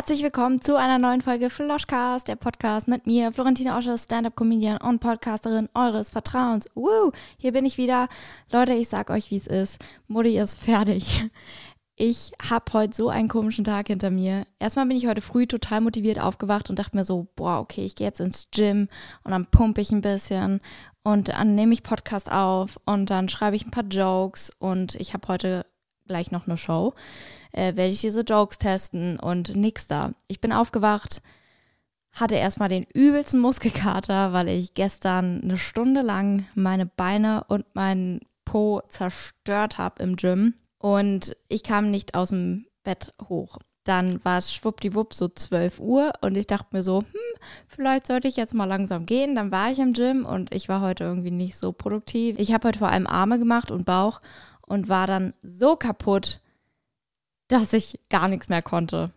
Herzlich willkommen zu einer neuen Folge Floschcast, der Podcast mit mir, Florentina Osche, Stand-Up-Comedian und Podcasterin eures Vertrauens. Woo, hier bin ich wieder. Leute, ich sag euch, wie es ist. Mutti ist fertig. Ich habe heute so einen komischen Tag hinter mir. Erstmal bin ich heute früh total motiviert aufgewacht und dachte mir so, boah, okay, ich gehe jetzt ins Gym und dann pumpe ich ein bisschen und dann nehme ich Podcast auf und dann schreibe ich ein paar Jokes und ich habe heute gleich noch eine Show äh, werde ich diese Jokes testen und nix da. Ich bin aufgewacht, hatte erstmal den übelsten Muskelkater, weil ich gestern eine Stunde lang meine Beine und meinen Po zerstört habe im Gym und ich kam nicht aus dem Bett hoch. Dann war es schwuppdiwupp so 12 Uhr und ich dachte mir so, hm, vielleicht sollte ich jetzt mal langsam gehen. Dann war ich im Gym und ich war heute irgendwie nicht so produktiv. Ich habe heute vor allem Arme gemacht und Bauch und war dann so kaputt, dass ich gar nichts mehr konnte.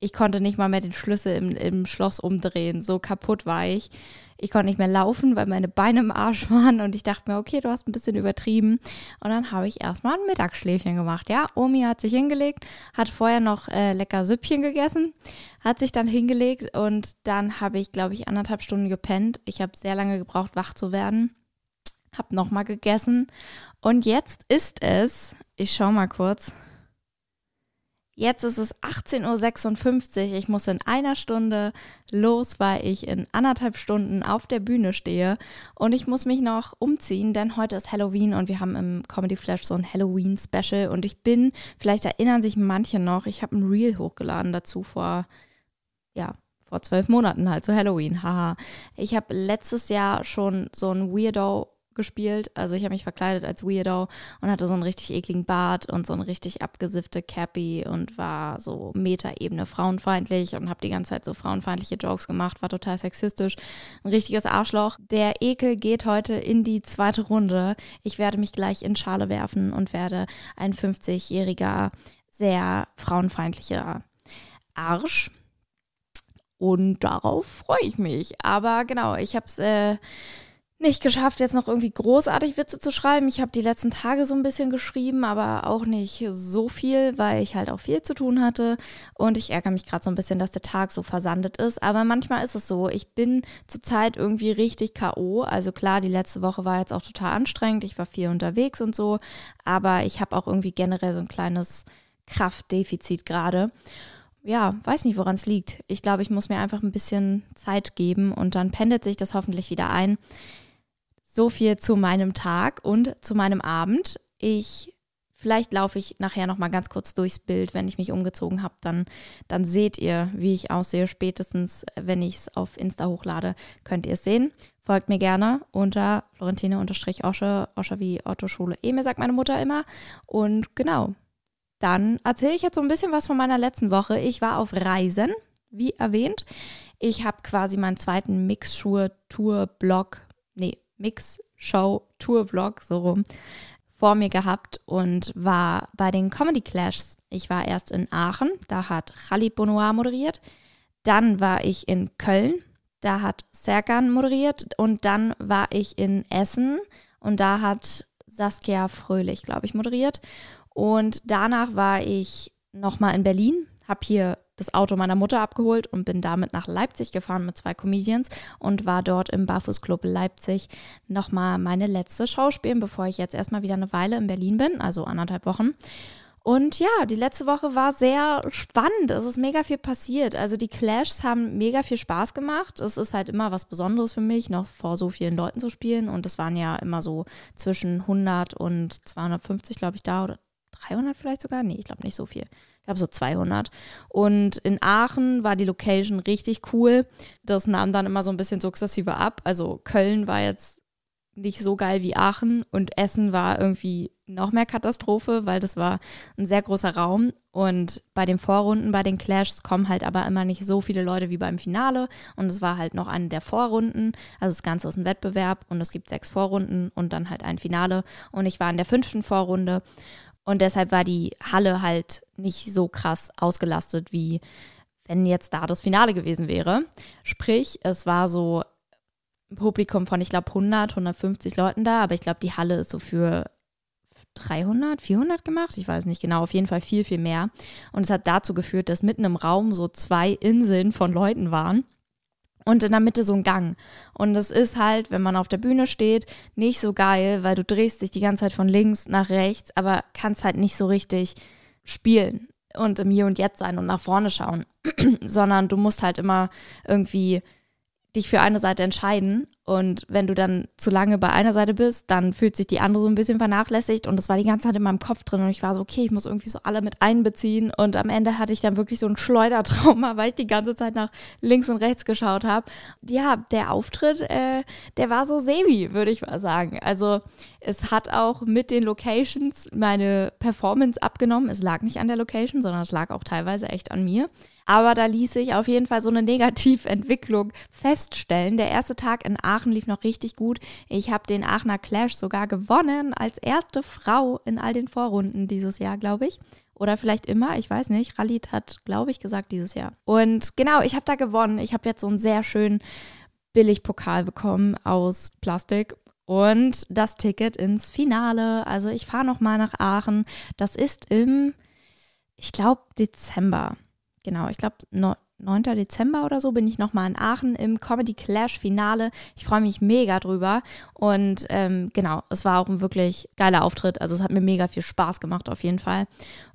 Ich konnte nicht mal mehr den Schlüssel im, im Schloss umdrehen. So kaputt war ich. Ich konnte nicht mehr laufen, weil meine Beine im Arsch waren. Und ich dachte mir, okay, du hast ein bisschen übertrieben. Und dann habe ich erstmal ein Mittagsschläfchen gemacht. Ja, Omi hat sich hingelegt, hat vorher noch äh, lecker Süppchen gegessen, hat sich dann hingelegt und dann habe ich, glaube ich, anderthalb Stunden gepennt. Ich habe sehr lange gebraucht, wach zu werden. Habe nochmal gegessen. Und jetzt ist es, ich schaue mal kurz, Jetzt ist es 18.56 Uhr. Ich muss in einer Stunde los, weil ich in anderthalb Stunden auf der Bühne stehe. Und ich muss mich noch umziehen, denn heute ist Halloween und wir haben im Comedy Flash so ein Halloween-Special. Und ich bin, vielleicht erinnern sich manche noch, ich habe ein Reel hochgeladen dazu vor, ja, vor zwölf Monaten halt zu Halloween. Haha. Ich habe letztes Jahr schon so ein Weirdo gespielt. Also ich habe mich verkleidet als Weirdo und hatte so einen richtig ekligen Bart und so eine richtig abgesiffte Cappy und war so Metaebene frauenfeindlich und habe die ganze Zeit so frauenfeindliche Jokes gemacht, war total sexistisch. Ein richtiges Arschloch. Der Ekel geht heute in die zweite Runde. Ich werde mich gleich in Schale werfen und werde ein 50-jähriger, sehr frauenfeindlicher Arsch. Und darauf freue ich mich. Aber genau, ich habe es äh, nicht geschafft, jetzt noch irgendwie großartig Witze zu schreiben. Ich habe die letzten Tage so ein bisschen geschrieben, aber auch nicht so viel, weil ich halt auch viel zu tun hatte. Und ich ärgere mich gerade so ein bisschen, dass der Tag so versandet ist. Aber manchmal ist es so. Ich bin zurzeit irgendwie richtig K.O. Also klar, die letzte Woche war jetzt auch total anstrengend. Ich war viel unterwegs und so. Aber ich habe auch irgendwie generell so ein kleines Kraftdefizit gerade ja, weiß nicht, woran es liegt. Ich glaube, ich muss mir einfach ein bisschen Zeit geben und dann pendelt sich das hoffentlich wieder ein. So viel zu meinem Tag und zu meinem Abend. Ich Vielleicht laufe ich nachher noch mal ganz kurz durchs Bild, wenn ich mich umgezogen habe, dann, dann seht ihr, wie ich aussehe. Spätestens, wenn ich es auf Insta hochlade, könnt ihr es sehen. Folgt mir gerne unter Florentine-Osche, Osche wie Otto Schule Emil, sagt meine Mutter immer. Und genau, dann erzähle ich jetzt so ein bisschen was von meiner letzten Woche. Ich war auf Reisen, wie erwähnt. Ich habe quasi meinen zweiten Mix-Tour-Blog, nee, Mix-Show-Tour-Blog, so rum, vor mir gehabt und war bei den Comedy Clashs. Ich war erst in Aachen, da hat Khalid Bonoir moderiert. Dann war ich in Köln, da hat Serkan moderiert. Und dann war ich in Essen und da hat Saskia Fröhlich, glaube ich, moderiert. Und danach war ich nochmal in Berlin, habe hier das Auto meiner Mutter abgeholt und bin damit nach Leipzig gefahren mit zwei Comedians und war dort im Barfußclub Leipzig nochmal meine letzte Show spielen, bevor ich jetzt erstmal wieder eine Weile in Berlin bin, also anderthalb Wochen. Und ja, die letzte Woche war sehr spannend. Es ist mega viel passiert. Also die Clashs haben mega viel Spaß gemacht. Es ist halt immer was Besonderes für mich, noch vor so vielen Leuten zu spielen. Und es waren ja immer so zwischen 100 und 250, glaube ich, da oder 300 vielleicht sogar? Nee, ich glaube nicht so viel glaube so 200. Und in Aachen war die Location richtig cool. Das nahm dann immer so ein bisschen sukzessive ab. Also Köln war jetzt nicht so geil wie Aachen und Essen war irgendwie noch mehr Katastrophe, weil das war ein sehr großer Raum und bei den Vorrunden, bei den Clashs kommen halt aber immer nicht so viele Leute wie beim Finale und es war halt noch eine der Vorrunden, also das Ganze ist ein Wettbewerb und es gibt sechs Vorrunden und dann halt ein Finale und ich war in der fünften Vorrunde und deshalb war die Halle halt nicht so krass ausgelastet, wie wenn jetzt da das Finale gewesen wäre. Sprich, es war so ein Publikum von, ich glaube, 100, 150 Leuten da, aber ich glaube, die Halle ist so für 300, 400 gemacht. Ich weiß nicht genau, auf jeden Fall viel, viel mehr. Und es hat dazu geführt, dass mitten im Raum so zwei Inseln von Leuten waren und in der Mitte so ein Gang. Und es ist halt, wenn man auf der Bühne steht, nicht so geil, weil du drehst dich die ganze Zeit von links nach rechts, aber kannst halt nicht so richtig spielen und im Hier und Jetzt sein und nach vorne schauen, sondern du musst halt immer irgendwie dich für eine Seite entscheiden. Und wenn du dann zu lange bei einer Seite bist, dann fühlt sich die andere so ein bisschen vernachlässigt. Und das war die ganze Zeit in meinem Kopf drin. Und ich war so, okay, ich muss irgendwie so alle mit einbeziehen. Und am Ende hatte ich dann wirklich so ein Schleudertrauma, weil ich die ganze Zeit nach links und rechts geschaut habe. Ja, der Auftritt, äh, der war so semi, würde ich mal sagen. Also es hat auch mit den Locations meine Performance abgenommen. Es lag nicht an der Location, sondern es lag auch teilweise echt an mir. Aber da ließ sich auf jeden Fall so eine Negativentwicklung feststellen. Der erste Tag in Aachen lief noch richtig gut. Ich habe den Aachener Clash sogar gewonnen als erste Frau in all den Vorrunden dieses Jahr, glaube ich. Oder vielleicht immer, ich weiß nicht. Ralit hat, glaube ich, gesagt dieses Jahr. Und genau, ich habe da gewonnen. Ich habe jetzt so einen sehr schönen Billigpokal bekommen aus Plastik und das Ticket ins Finale. Also ich fahre noch mal nach Aachen. Das ist im, ich glaube, Dezember genau, ich glaube 9. Dezember oder so bin ich nochmal in Aachen im Comedy Clash Finale. Ich freue mich mega drüber. Und ähm, genau, es war auch ein wirklich geiler Auftritt. Also es hat mir mega viel Spaß gemacht auf jeden Fall.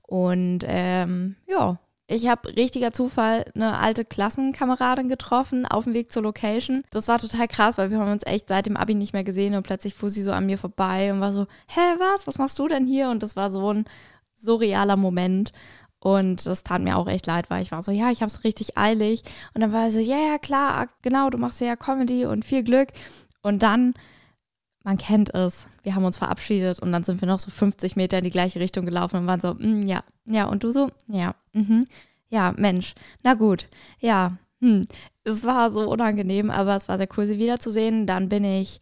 Und ähm, ja, ich habe richtiger Zufall eine alte Klassenkameradin getroffen auf dem Weg zur Location. Das war total krass, weil wir haben uns echt seit dem Abi nicht mehr gesehen und plötzlich fuhr sie so an mir vorbei und war so, hä, was? Was machst du denn hier? Und das war so ein surrealer Moment. Und das tat mir auch echt leid, weil ich war so, ja, ich habe es richtig eilig. Und dann war er so, ja, ja, klar, genau, du machst ja Comedy und viel Glück. Und dann, man kennt es, wir haben uns verabschiedet und dann sind wir noch so 50 Meter in die gleiche Richtung gelaufen und waren so, mm, ja, ja, und du so, ja, mhm, ja, Mensch, na gut, ja, hm. Es war so unangenehm, aber es war sehr cool, sie wiederzusehen. Dann bin ich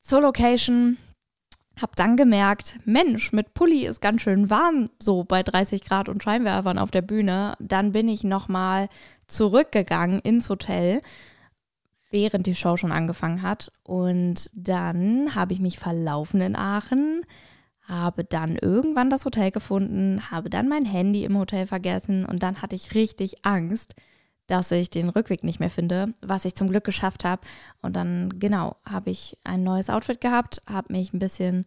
zur Location hab dann gemerkt, Mensch, mit Pulli ist ganz schön warm, so bei 30 Grad und Scheinwerfern auf der Bühne. Dann bin ich nochmal zurückgegangen ins Hotel, während die Show schon angefangen hat. Und dann habe ich mich verlaufen in Aachen, habe dann irgendwann das Hotel gefunden, habe dann mein Handy im Hotel vergessen und dann hatte ich richtig Angst, dass ich den Rückweg nicht mehr finde, was ich zum Glück geschafft habe. Und dann, genau, habe ich ein neues Outfit gehabt, habe mich ein bisschen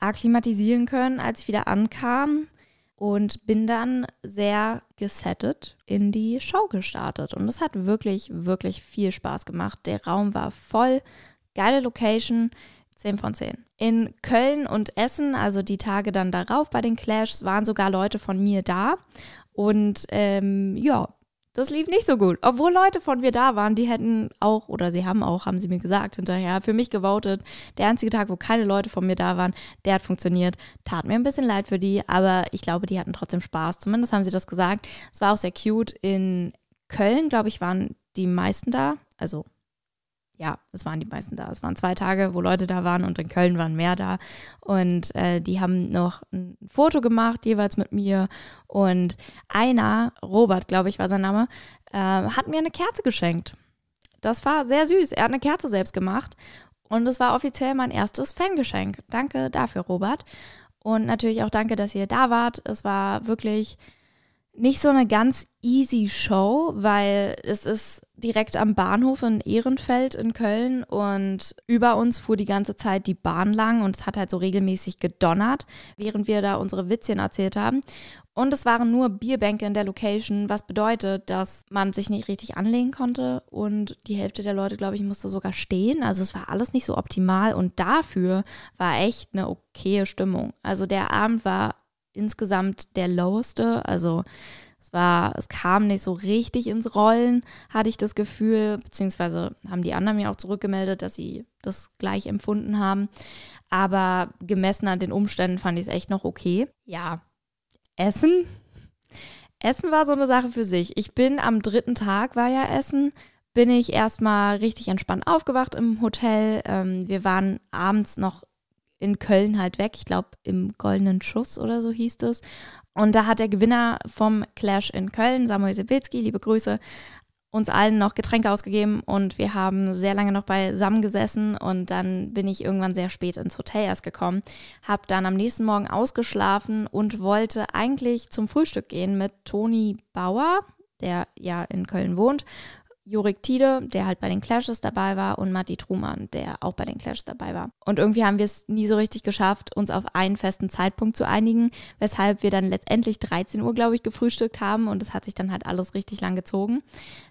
akklimatisieren können, als ich wieder ankam und bin dann sehr gesettet in die Show gestartet. Und es hat wirklich, wirklich viel Spaß gemacht. Der Raum war voll, geile Location, 10 von 10. In Köln und Essen, also die Tage dann darauf bei den Clashs, waren sogar Leute von mir da. Und ähm, ja, das lief nicht so gut. Obwohl Leute von mir da waren, die hätten auch, oder sie haben auch, haben sie mir gesagt hinterher, für mich gewotet. Der einzige Tag, wo keine Leute von mir da waren, der hat funktioniert. Tat mir ein bisschen leid für die, aber ich glaube, die hatten trotzdem Spaß. Zumindest haben sie das gesagt. Es war auch sehr cute. In Köln, glaube ich, waren die meisten da. Also ja, es waren die meisten da. Es waren zwei Tage, wo Leute da waren und in Köln waren mehr da. Und äh, die haben noch ein Foto gemacht, jeweils mit mir. Und einer, Robert, glaube ich, war sein Name, äh, hat mir eine Kerze geschenkt. Das war sehr süß. Er hat eine Kerze selbst gemacht. Und es war offiziell mein erstes Fangeschenk. Danke dafür, Robert. Und natürlich auch danke, dass ihr da wart. Es war wirklich nicht so eine ganz easy Show, weil es ist direkt am Bahnhof in Ehrenfeld in Köln und über uns fuhr die ganze Zeit die Bahn lang und es hat halt so regelmäßig gedonnert, während wir da unsere Witzchen erzählt haben. Und es waren nur Bierbänke in der Location, was bedeutet, dass man sich nicht richtig anlegen konnte und die Hälfte der Leute, glaube ich, musste sogar stehen. Also es war alles nicht so optimal und dafür war echt eine okaye Stimmung. Also der Abend war insgesamt der loweste. Also es war, es kam nicht so richtig ins Rollen, hatte ich das Gefühl, beziehungsweise haben die anderen mir auch zurückgemeldet, dass sie das gleich empfunden haben. Aber gemessen an den Umständen fand ich es echt noch okay. Ja, Essen. Essen war so eine Sache für sich. Ich bin am dritten Tag, war ja Essen, bin ich erstmal richtig entspannt aufgewacht im Hotel. Ähm, wir waren abends noch in Köln halt weg. Ich glaube, im Goldenen Schuss oder so hieß es. Und da hat der Gewinner vom Clash in Köln, Samuel Sibilski, liebe Grüße, uns allen noch Getränke ausgegeben und wir haben sehr lange noch beisammen gesessen und dann bin ich irgendwann sehr spät ins Hotel erst gekommen, habe dann am nächsten Morgen ausgeschlafen und wollte eigentlich zum Frühstück gehen mit Toni Bauer, der ja in Köln wohnt Jorik Tiede, der halt bei den Clashes dabei war, und Matti Trumann, der auch bei den Clashes dabei war. Und irgendwie haben wir es nie so richtig geschafft, uns auf einen festen Zeitpunkt zu einigen, weshalb wir dann letztendlich 13 Uhr, glaube ich, gefrühstückt haben und es hat sich dann halt alles richtig lang gezogen.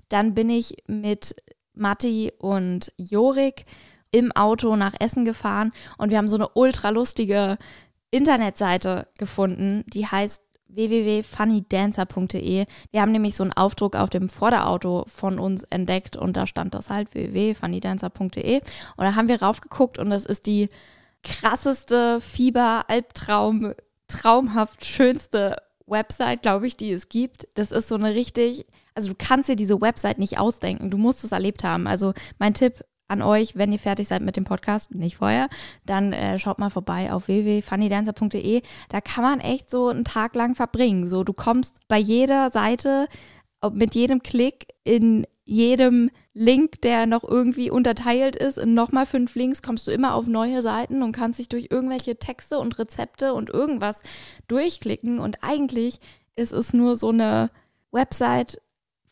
Dann bin ich mit Matti und Jorik im Auto nach Essen gefahren und wir haben so eine ultra lustige Internetseite gefunden, die heißt www.funnydancer.de. Wir haben nämlich so einen Aufdruck auf dem Vorderauto von uns entdeckt und da stand das halt www.funnydancer.de. Und da haben wir raufgeguckt und das ist die krasseste Fieber-Albtraum, traumhaft schönste Website, glaube ich, die es gibt. Das ist so eine richtig, also du kannst dir diese Website nicht ausdenken. Du musst es erlebt haben. Also mein Tipp an euch, wenn ihr fertig seid mit dem Podcast, nicht vorher, dann äh, schaut mal vorbei auf www.funnydancer.de. Da kann man echt so einen Tag lang verbringen. So, du kommst bei jeder Seite mit jedem Klick in jedem Link, der noch irgendwie unterteilt ist, in nochmal fünf Links, kommst du immer auf neue Seiten und kannst dich durch irgendwelche Texte und Rezepte und irgendwas durchklicken. Und eigentlich ist es nur so eine Website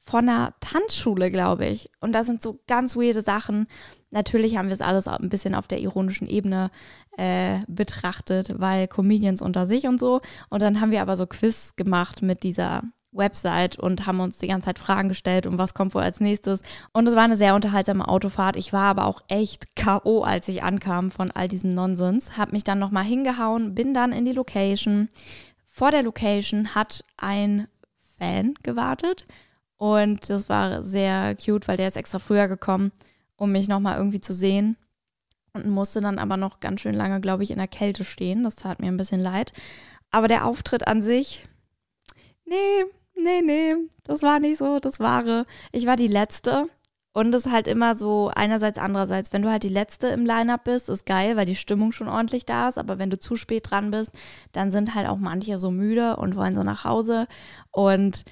von einer Tanzschule, glaube ich. Und da sind so ganz weirde Sachen. Natürlich haben wir es alles ein bisschen auf der ironischen Ebene äh, betrachtet, weil Comedians unter sich und so. Und dann haben wir aber so Quiz gemacht mit dieser Website und haben uns die ganze Zeit Fragen gestellt und was kommt wohl als nächstes. Und es war eine sehr unterhaltsame Autofahrt. Ich war aber auch echt K.O., als ich ankam von all diesem Nonsens. Hab mich dann nochmal hingehauen, bin dann in die Location. Vor der Location hat ein Fan gewartet und das war sehr cute, weil der ist extra früher gekommen, um mich nochmal irgendwie zu sehen. Und musste dann aber noch ganz schön lange, glaube ich, in der Kälte stehen. Das tat mir ein bisschen leid. Aber der Auftritt an sich, nee, nee, nee, das war nicht so das Wahre. Ich war die Letzte. Und es ist halt immer so einerseits, andererseits, wenn du halt die Letzte im Line-Up bist, ist geil, weil die Stimmung schon ordentlich da ist. Aber wenn du zu spät dran bist, dann sind halt auch manche so müde und wollen so nach Hause. Und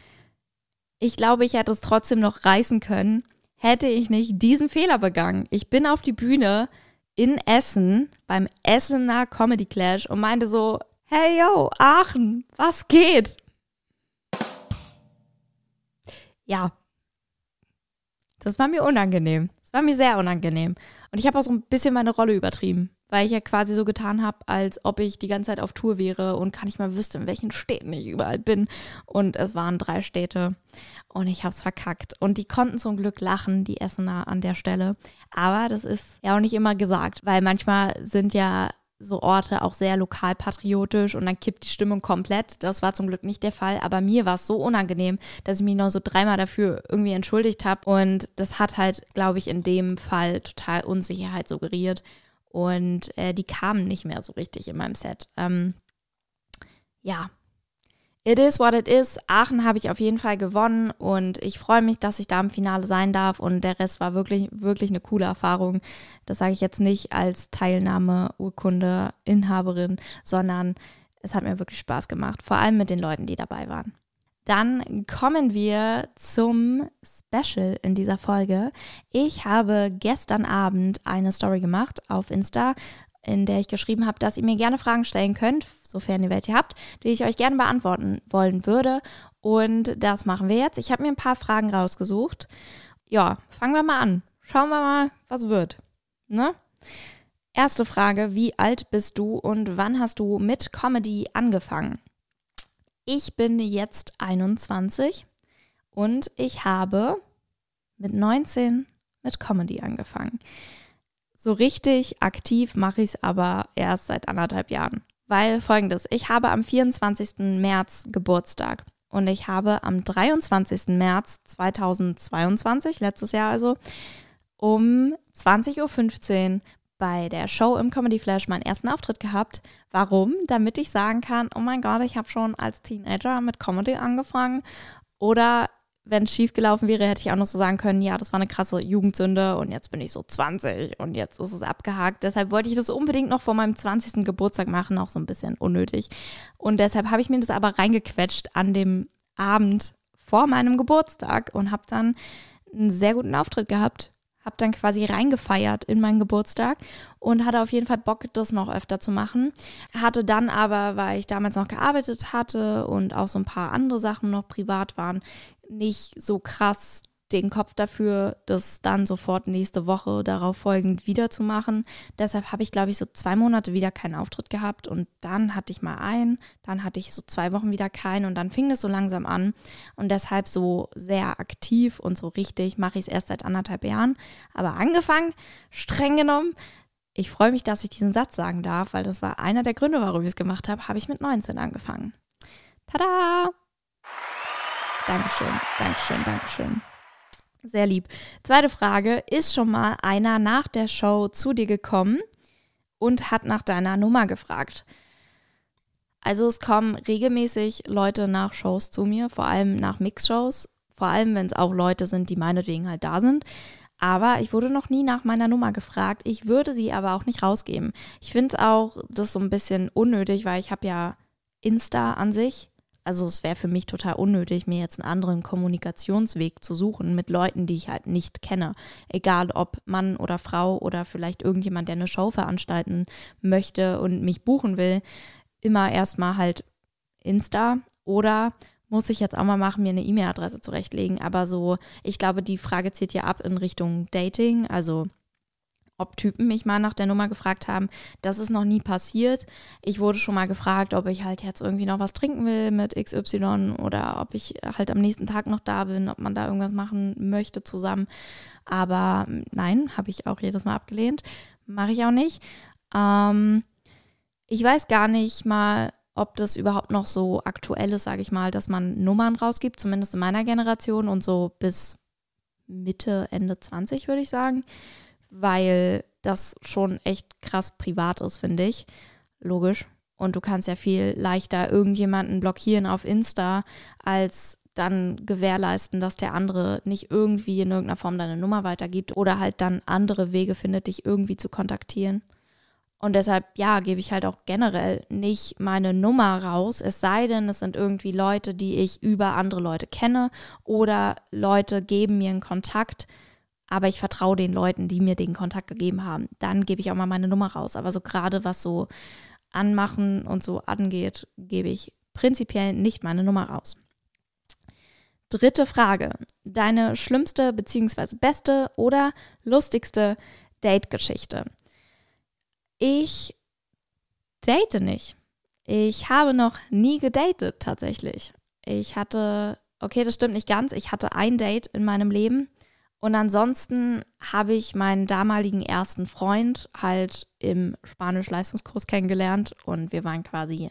ich glaube, ich hätte es trotzdem noch reißen können, hätte ich nicht diesen Fehler begangen. Ich bin auf die Bühne in Essen beim Essener Comedy Clash und meinte so, hey yo, Aachen, was geht? Ja, das war mir unangenehm. Das war mir sehr unangenehm. Und ich habe auch so ein bisschen meine Rolle übertrieben weil ich ja quasi so getan habe, als ob ich die ganze Zeit auf Tour wäre und kann nicht mal wüsste, in welchen Städten ich überall bin. Und es waren drei Städte und ich habe es verkackt. Und die konnten zum Glück lachen, die Essener an der Stelle. Aber das ist ja auch nicht immer gesagt, weil manchmal sind ja so Orte auch sehr lokalpatriotisch und dann kippt die Stimmung komplett. Das war zum Glück nicht der Fall, aber mir war es so unangenehm, dass ich mich noch so dreimal dafür irgendwie entschuldigt habe und das hat halt, glaube ich, in dem Fall total Unsicherheit suggeriert und äh, die kamen nicht mehr so richtig in meinem Set. Ähm, ja, it is what it is. Aachen habe ich auf jeden Fall gewonnen und ich freue mich, dass ich da im Finale sein darf und der Rest war wirklich, wirklich eine coole Erfahrung. Das sage ich jetzt nicht als Teilnahmeurkunde-Inhaberin, sondern es hat mir wirklich Spaß gemacht, vor allem mit den Leuten, die dabei waren. Dann kommen wir zum Special in dieser Folge. Ich habe gestern Abend eine Story gemacht auf Insta, in der ich geschrieben habe, dass ihr mir gerne Fragen stellen könnt, sofern ihr welche habt, die ich euch gerne beantworten wollen würde. Und das machen wir jetzt. Ich habe mir ein paar Fragen rausgesucht. Ja, fangen wir mal an. Schauen wir mal, was wird. Ne? Erste Frage: Wie alt bist du und wann hast du mit Comedy angefangen? Ich bin jetzt 21 und ich habe mit 19 mit Comedy angefangen. So richtig aktiv mache ich es aber erst seit anderthalb Jahren. Weil folgendes, ich habe am 24. März Geburtstag und ich habe am 23. März 2022, letztes Jahr also, um 20.15 Uhr bei der Show im Comedy Flash meinen ersten Auftritt gehabt. Warum? Damit ich sagen kann, oh mein Gott, ich habe schon als Teenager mit Comedy angefangen. Oder wenn es schief gelaufen wäre, hätte ich auch noch so sagen können, ja, das war eine krasse Jugendsünde und jetzt bin ich so 20 und jetzt ist es abgehakt. Deshalb wollte ich das unbedingt noch vor meinem 20. Geburtstag machen, auch so ein bisschen unnötig. Und deshalb habe ich mir das aber reingequetscht an dem Abend vor meinem Geburtstag und habe dann einen sehr guten Auftritt gehabt. Hab dann quasi reingefeiert in meinen Geburtstag und hatte auf jeden Fall Bock, das noch öfter zu machen. Hatte dann aber, weil ich damals noch gearbeitet hatte und auch so ein paar andere Sachen noch privat waren, nicht so krass den Kopf dafür, das dann sofort nächste Woche darauf folgend wieder zu machen. Deshalb habe ich, glaube ich, so zwei Monate wieder keinen Auftritt gehabt und dann hatte ich mal einen, dann hatte ich so zwei Wochen wieder keinen und dann fing es so langsam an und deshalb so sehr aktiv und so richtig mache ich es erst seit anderthalb Jahren. Aber angefangen, streng genommen, ich freue mich, dass ich diesen Satz sagen darf, weil das war einer der Gründe, warum ich es gemacht habe, habe ich mit 19 angefangen. Tada! Dankeschön, Dankeschön, Dankeschön. Sehr lieb. Zweite Frage. Ist schon mal einer nach der Show zu dir gekommen und hat nach deiner Nummer gefragt? Also es kommen regelmäßig Leute nach Shows zu mir, vor allem nach Mixshows, vor allem wenn es auch Leute sind, die meinetwegen halt da sind. Aber ich wurde noch nie nach meiner Nummer gefragt. Ich würde sie aber auch nicht rausgeben. Ich finde auch das so ein bisschen unnötig, weil ich habe ja Insta an sich also es wäre für mich total unnötig, mir jetzt einen anderen Kommunikationsweg zu suchen mit Leuten, die ich halt nicht kenne. Egal ob Mann oder Frau oder vielleicht irgendjemand, der eine Show veranstalten möchte und mich buchen will. Immer erstmal halt Insta oder muss ich jetzt auch mal machen, mir eine E-Mail-Adresse zurechtlegen. Aber so, ich glaube, die Frage zieht ja ab in Richtung Dating. Also ob Typen mich mal nach der Nummer gefragt haben. Das ist noch nie passiert. Ich wurde schon mal gefragt, ob ich halt jetzt irgendwie noch was trinken will mit XY oder ob ich halt am nächsten Tag noch da bin, ob man da irgendwas machen möchte zusammen. Aber nein, habe ich auch jedes Mal abgelehnt. Mache ich auch nicht. Ähm, ich weiß gar nicht mal, ob das überhaupt noch so aktuell ist, sage ich mal, dass man Nummern rausgibt, zumindest in meiner Generation und so bis Mitte, Ende 20, würde ich sagen weil das schon echt krass privat ist, finde ich. Logisch. Und du kannst ja viel leichter irgendjemanden blockieren auf Insta, als dann gewährleisten, dass der andere nicht irgendwie in irgendeiner Form deine Nummer weitergibt oder halt dann andere Wege findet, dich irgendwie zu kontaktieren. Und deshalb, ja, gebe ich halt auch generell nicht meine Nummer raus, es sei denn, es sind irgendwie Leute, die ich über andere Leute kenne oder Leute geben mir einen Kontakt, aber ich vertraue den Leuten, die mir den Kontakt gegeben haben. Dann gebe ich auch mal meine Nummer raus. Aber so gerade was so Anmachen und so angeht, gebe ich prinzipiell nicht meine Nummer raus. Dritte Frage. Deine schlimmste bzw. beste oder lustigste Date-Geschichte? Ich date nicht. Ich habe noch nie gedatet tatsächlich. Ich hatte, okay, das stimmt nicht ganz, ich hatte ein Date in meinem Leben und ansonsten habe ich meinen damaligen ersten Freund halt im Spanisch-Leistungskurs kennengelernt und wir waren quasi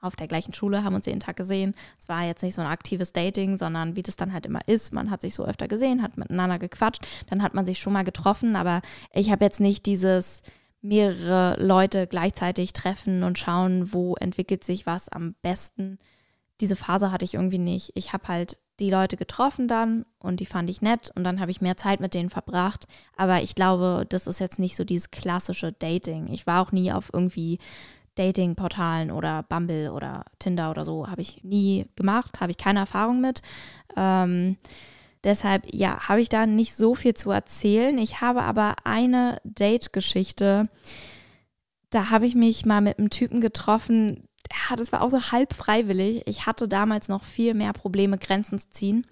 auf der gleichen Schule, haben uns jeden Tag gesehen. Es war jetzt nicht so ein aktives Dating, sondern wie das dann halt immer ist. Man hat sich so öfter gesehen, hat miteinander gequatscht, dann hat man sich schon mal getroffen, aber ich habe jetzt nicht dieses mehrere Leute gleichzeitig treffen und schauen, wo entwickelt sich was am besten. Diese Phase hatte ich irgendwie nicht. Ich habe halt die Leute getroffen dann und die fand ich nett und dann habe ich mehr Zeit mit denen verbracht. Aber ich glaube, das ist jetzt nicht so dieses klassische Dating. Ich war auch nie auf irgendwie Dating-Portalen oder Bumble oder Tinder oder so. Habe ich nie gemacht, habe ich keine Erfahrung mit. Ähm, deshalb, ja, habe ich da nicht so viel zu erzählen. Ich habe aber eine Date-Geschichte. Da habe ich mich mal mit einem Typen getroffen, das war auch so halb freiwillig. Ich hatte damals noch viel mehr Probleme, Grenzen zu ziehen.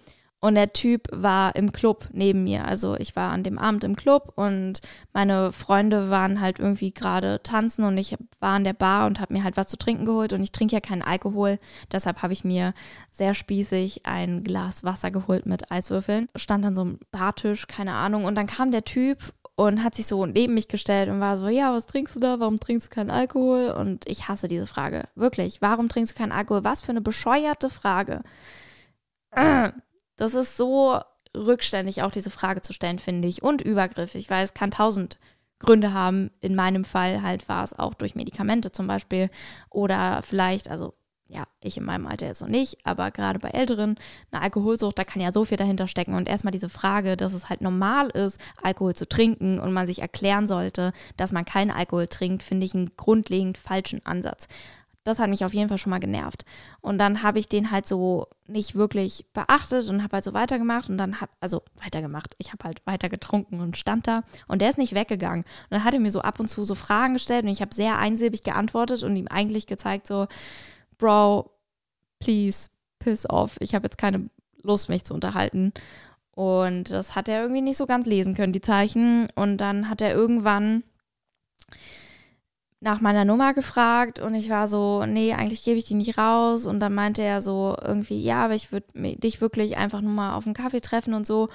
Und der Typ war im Club neben mir. Also ich war an dem Abend im Club und meine Freunde waren halt irgendwie gerade tanzen und ich war an der Bar und habe mir halt was zu trinken geholt. Und ich trinke ja keinen Alkohol. Deshalb habe ich mir sehr spießig ein Glas Wasser geholt mit Eiswürfeln. Stand dann so ein Bartisch, keine Ahnung. Und dann kam der Typ und hat sich so neben mich gestellt und war so, ja, was trinkst du da? Warum trinkst du keinen Alkohol? Und ich hasse diese Frage. Wirklich. Warum trinkst du keinen Alkohol? Was für eine bescheuerte Frage. Das ist so rückständig, auch diese Frage zu stellen, finde ich. Und übergriffig, weil es kann tausend Gründe haben. In meinem Fall halt war es auch durch Medikamente zum Beispiel. Oder vielleicht, also ja, ich in meinem Alter jetzt noch nicht, aber gerade bei Älteren, eine Alkoholsucht, da kann ja so viel dahinter stecken. Und erstmal diese Frage, dass es halt normal ist, Alkohol zu trinken und man sich erklären sollte, dass man keinen Alkohol trinkt, finde ich einen grundlegend falschen Ansatz. das hat mich auf jeden Fall schon mal genervt. Und dann habe ich den halt so nicht wirklich beachtet und habe halt so weitergemacht und dann hat, also weitergemacht. Ich habe halt weiter getrunken und stand da und der ist nicht weggegangen. Und dann hat er mir so ab und zu so Fragen gestellt und ich habe sehr einsilbig geantwortet und ihm eigentlich gezeigt so, Bro, please, piss off. Ich habe jetzt keine Lust, mich zu unterhalten. Und das hat er irgendwie nicht so ganz lesen können, die Zeichen. Und dann hat er irgendwann nach meiner Nummer gefragt und ich war so, nee, eigentlich gebe ich die nicht raus. Und dann meinte er so irgendwie, ja, aber ich würde dich wirklich einfach nur mal auf einen Kaffee treffen und so.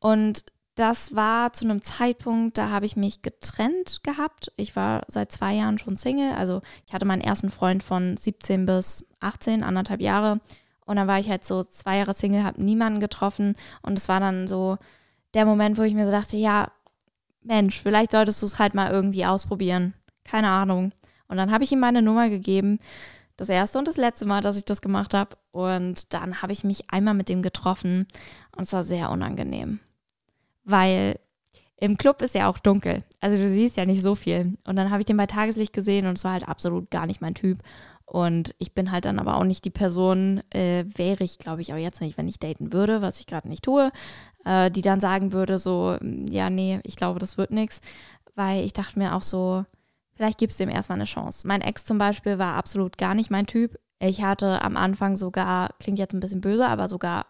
Und das war zu einem Zeitpunkt, da habe ich mich getrennt gehabt. Ich war seit zwei Jahren schon Single. Also ich hatte meinen ersten Freund von 17 bis 18, anderthalb Jahre. Und dann war ich halt so zwei Jahre Single, habe niemanden getroffen. Und es war dann so der Moment, wo ich mir so dachte, ja, Mensch, vielleicht solltest du es halt mal irgendwie ausprobieren. Keine Ahnung. Und dann habe ich ihm meine Nummer gegeben. Das erste und das letzte Mal, dass ich das gemacht habe. Und dann habe ich mich einmal mit dem getroffen. Und es war sehr unangenehm. Weil im Club ist ja auch dunkel. Also du siehst ja nicht so viel. Und dann habe ich den bei Tageslicht gesehen und es war halt absolut gar nicht mein Typ. Und ich bin halt dann aber auch nicht die Person, äh, wäre ich, glaube ich, auch jetzt nicht, wenn ich daten würde, was ich gerade nicht tue, äh, die dann sagen würde, so, mm, ja, nee, ich glaube, das wird nichts. Weil ich dachte mir auch so, vielleicht gibt es dem erstmal eine Chance. Mein Ex zum Beispiel war absolut gar nicht mein Typ. Ich hatte am Anfang sogar, klingt jetzt ein bisschen böse, aber sogar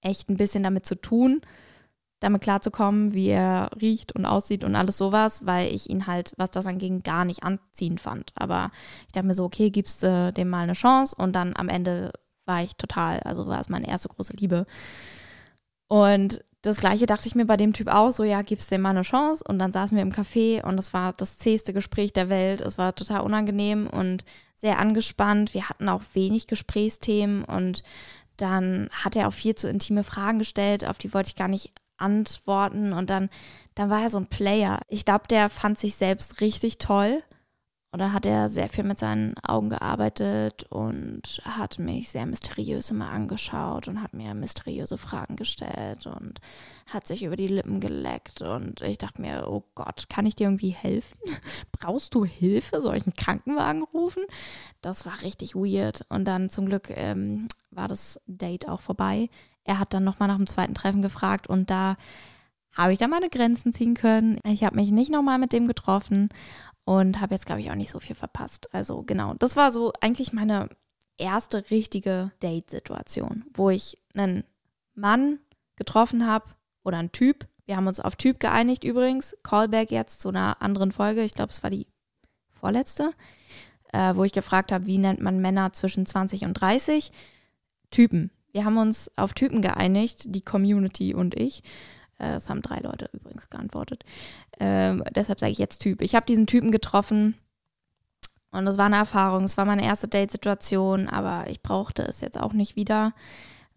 echt ein bisschen damit zu tun, damit klarzukommen, wie er riecht und aussieht und alles sowas, weil ich ihn halt, was das anging, gar nicht anziehend fand. Aber ich dachte mir so, okay, gibst du dem mal eine Chance und dann am Ende war ich total, also war es meine erste große Liebe. Und das gleiche dachte ich mir bei dem Typ auch, so ja, gibst dem mal eine Chance. Und dann saßen wir im Café und es war das zähste Gespräch der Welt. Es war total unangenehm und sehr angespannt. Wir hatten auch wenig Gesprächsthemen und dann hat er auch viel zu intime Fragen gestellt, auf die wollte ich gar nicht antworten. Und dann, dann war er so ein Player. Ich glaube, der fand sich selbst richtig toll. Und dann hat er sehr viel mit seinen Augen gearbeitet und hat mich sehr mysteriös immer angeschaut und hat mir mysteriöse Fragen gestellt und hat sich über die Lippen geleckt. Und ich dachte mir, oh Gott, kann ich dir irgendwie helfen? Brauchst du Hilfe? Soll ich einen Krankenwagen rufen? Das war richtig weird. Und dann zum Glück ähm, war das Date auch vorbei er hat dann nochmal nach dem zweiten Treffen gefragt und da habe ich dann meine Grenzen ziehen können. Ich habe mich nicht nochmal mit dem getroffen und habe jetzt, glaube ich, auch nicht so viel verpasst. Also genau, das war so eigentlich meine erste richtige Date-Situation, wo ich einen Mann getroffen habe oder einen Typ. Wir haben uns auf Typ geeinigt übrigens. Callback jetzt zu einer anderen Folge. Ich glaube, es war die vorletzte, äh, wo ich gefragt habe, wie nennt man Männer zwischen 20 und 30? Typen. Wir haben uns auf Typen geeinigt, die Community und ich. Äh, es haben drei Leute übrigens geantwortet. Ähm, deshalb sage ich jetzt Typ. Ich habe diesen Typen getroffen und es war eine Erfahrung. Es war meine erste Date-Situation, aber ich brauchte es jetzt auch nicht wieder.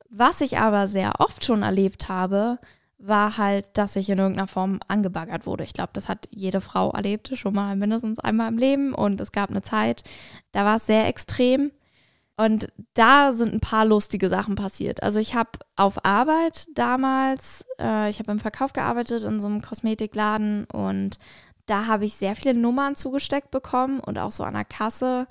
Was ich aber sehr oft schon erlebt habe, war halt, dass ich in irgendeiner Form angebaggert wurde. Ich glaube, das hat jede Frau erlebt, schon mal mindestens einmal im Leben. Und es gab eine Zeit, da war es sehr extrem. Und da sind ein paar lustige Sachen passiert. Also ich habe auf Arbeit damals, äh, ich habe im Verkauf gearbeitet in so einem Kosmetikladen und da habe ich sehr viele Nummern zugesteckt bekommen und auch so an der Kasse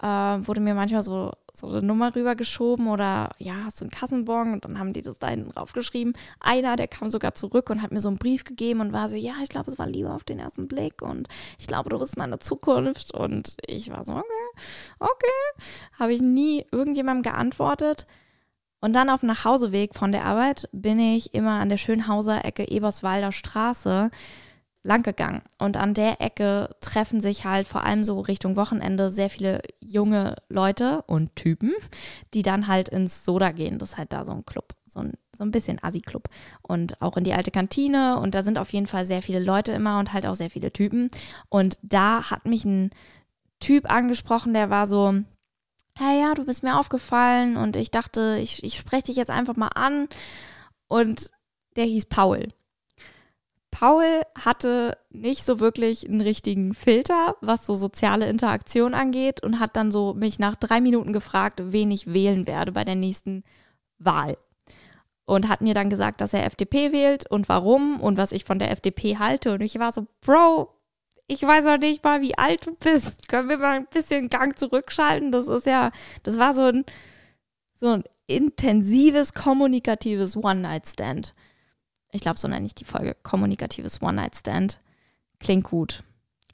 äh, wurde mir manchmal so so eine Nummer rübergeschoben oder ja, hast du einen Kassenbon und dann haben die das da hinten draufgeschrieben. Einer, der kam sogar zurück und hat mir so einen Brief gegeben und war so, ja, ich glaube, es war Liebe auf den ersten Blick und ich glaube, du bist meine Zukunft und ich war so, okay, okay. Habe ich nie irgendjemandem geantwortet. Und dann auf dem Nachhauseweg von der Arbeit bin ich immer an der Schönhauser Ecke Eberswalder Straße lang gegangen. Und an der Ecke treffen sich halt vor allem so Richtung Wochenende sehr viele junge Leute und Typen, die dann halt ins Soda gehen. Das ist halt da so ein Club, so ein, so ein bisschen Assi-Club. Und auch in die alte Kantine. Und da sind auf jeden Fall sehr viele Leute immer und halt auch sehr viele Typen. Und da hat mich ein Typ angesprochen, der war so, hey ja, du bist mir aufgefallen und ich dachte, ich, ich spreche dich jetzt einfach mal an. Und der hieß Paul. Paul hatte nicht so wirklich einen richtigen Filter, was so soziale Interaktion angeht und hat dann so mich nach drei Minuten gefragt, wen ich wählen werde bei der nächsten Wahl. Und hat mir dann gesagt, dass er FDP wählt und warum und was ich von der FDP halte. Und ich war so, Bro, ich weiß auch nicht mal, wie alt du bist. Können wir mal ein bisschen Gang zurückschalten? Das ist ja, das war so ein, so ein intensives, kommunikatives One-Night-Stand. Ich glaube, so nenne ich die Folge. Kommunikatives One-Night-Stand. Klingt gut.